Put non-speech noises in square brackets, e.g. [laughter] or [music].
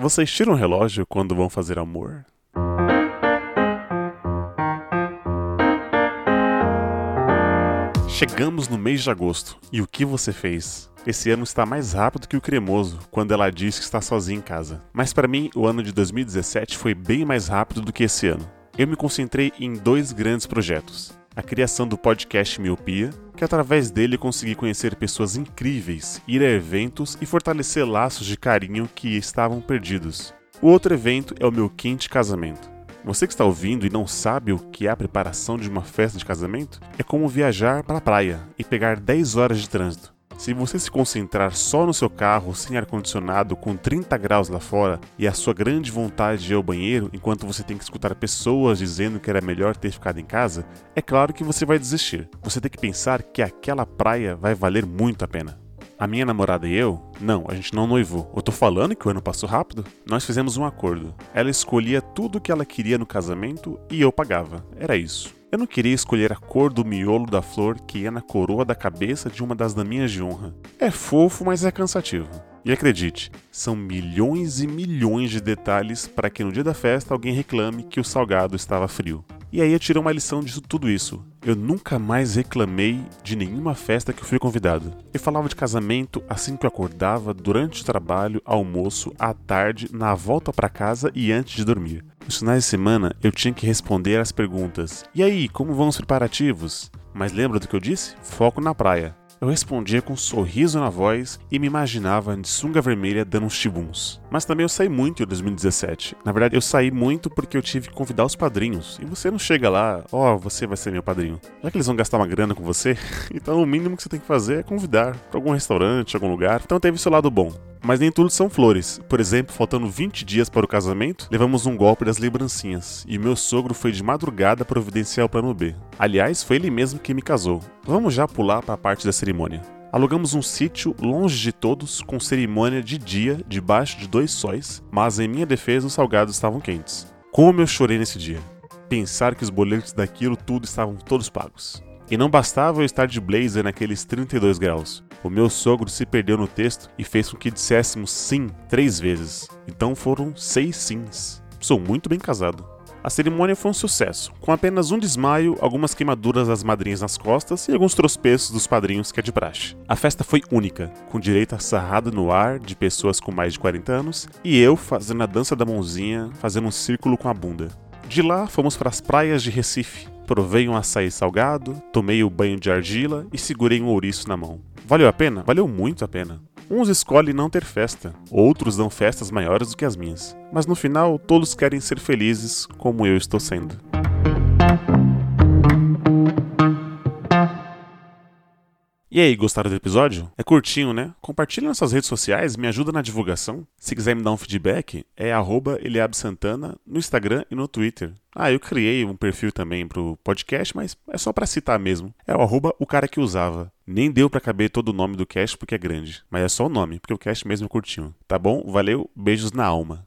Vocês tiram o relógio quando vão fazer amor? Chegamos no mês de agosto e o que você fez? Esse ano está mais rápido que o cremoso quando ela diz que está sozinha em casa. Mas para mim, o ano de 2017 foi bem mais rápido do que esse ano. Eu me concentrei em dois grandes projetos: a criação do podcast Miopia, que através dele consegui conhecer pessoas incríveis, ir a eventos e fortalecer laços de carinho que estavam perdidos. O outro evento é o meu quente casamento. Você que está ouvindo e não sabe o que é a preparação de uma festa de casamento, é como viajar para a praia e pegar 10 horas de trânsito. Se você se concentrar só no seu carro, sem ar-condicionado, com 30 graus lá fora, e a sua grande vontade de ir ao banheiro, enquanto você tem que escutar pessoas dizendo que era melhor ter ficado em casa, é claro que você vai desistir. Você tem que pensar que aquela praia vai valer muito a pena. A minha namorada e eu, não, a gente não noivou. Eu tô falando que o ano passou rápido? Nós fizemos um acordo. Ela escolhia tudo o que ela queria no casamento e eu pagava. Era isso. Eu não queria escolher a cor do miolo da flor que ia na coroa da cabeça de uma das daminhas de honra. É fofo, mas é cansativo. E acredite, são milhões e milhões de detalhes para que no dia da festa alguém reclame que o salgado estava frio. E aí eu tirei uma lição disso tudo isso. Eu nunca mais reclamei de nenhuma festa que fui convidado. Eu falava de casamento assim que eu acordava, durante o trabalho, almoço, à tarde, na volta para casa e antes de dormir. Nos finais de semana eu tinha que responder às perguntas: E aí, como vão os preparativos? Mas lembra do que eu disse? Foco na praia. Eu respondia com um sorriso na voz e me imaginava de sunga vermelha dando uns tibuns. Mas também eu saí muito em 2017. Na verdade, eu saí muito porque eu tive que convidar os padrinhos. E você não chega lá, ó, oh, você vai ser meu padrinho. Já que eles vão gastar uma grana com você, [laughs] então o mínimo que você tem que fazer é convidar para algum restaurante, algum lugar. Então teve seu lado bom. Mas nem tudo são flores. Por exemplo, faltando 20 dias para o casamento, levamos um golpe das lembrancinhas, e meu sogro foi de madrugada providenciar o plano B. Aliás, foi ele mesmo que me casou. Vamos já pular para a parte da cerimônia. Alugamos um sítio longe de todos, com cerimônia de dia, debaixo de dois sóis, mas em minha defesa os salgados estavam quentes. Como eu chorei nesse dia. Pensar que os boletos daquilo tudo estavam todos pagos. E não bastava eu estar de blazer naqueles 32 graus. O meu sogro se perdeu no texto e fez com que disséssemos sim três vezes. Então foram seis sims. Sou muito bem casado. A cerimônia foi um sucesso, com apenas um desmaio, algumas queimaduras das madrinhas nas costas e alguns tropeços dos padrinhos que é de praxe. A festa foi única, com direito a sarrado no ar de pessoas com mais de 40 anos e eu fazendo a dança da mãozinha, fazendo um círculo com a bunda. De lá fomos para as praias de Recife. Provei um açaí salgado, tomei o banho de argila e segurei um ouriço na mão. Valeu a pena? Valeu muito a pena. Uns escolhem não ter festa, outros dão festas maiores do que as minhas. Mas no final, todos querem ser felizes como eu estou sendo. E aí, gostaram do episódio? É curtinho, né? Compartilhe nas suas redes sociais, me ajuda na divulgação. Se quiser me dar um feedback, é @eliabsantana no Instagram e no Twitter. Ah, eu criei um perfil também pro podcast, mas é só para citar mesmo. É o arroba o cara que usava. Nem deu para caber todo o nome do cast porque é grande, mas é só o nome, porque o cast mesmo é curtinho. Tá bom? Valeu, beijos na alma.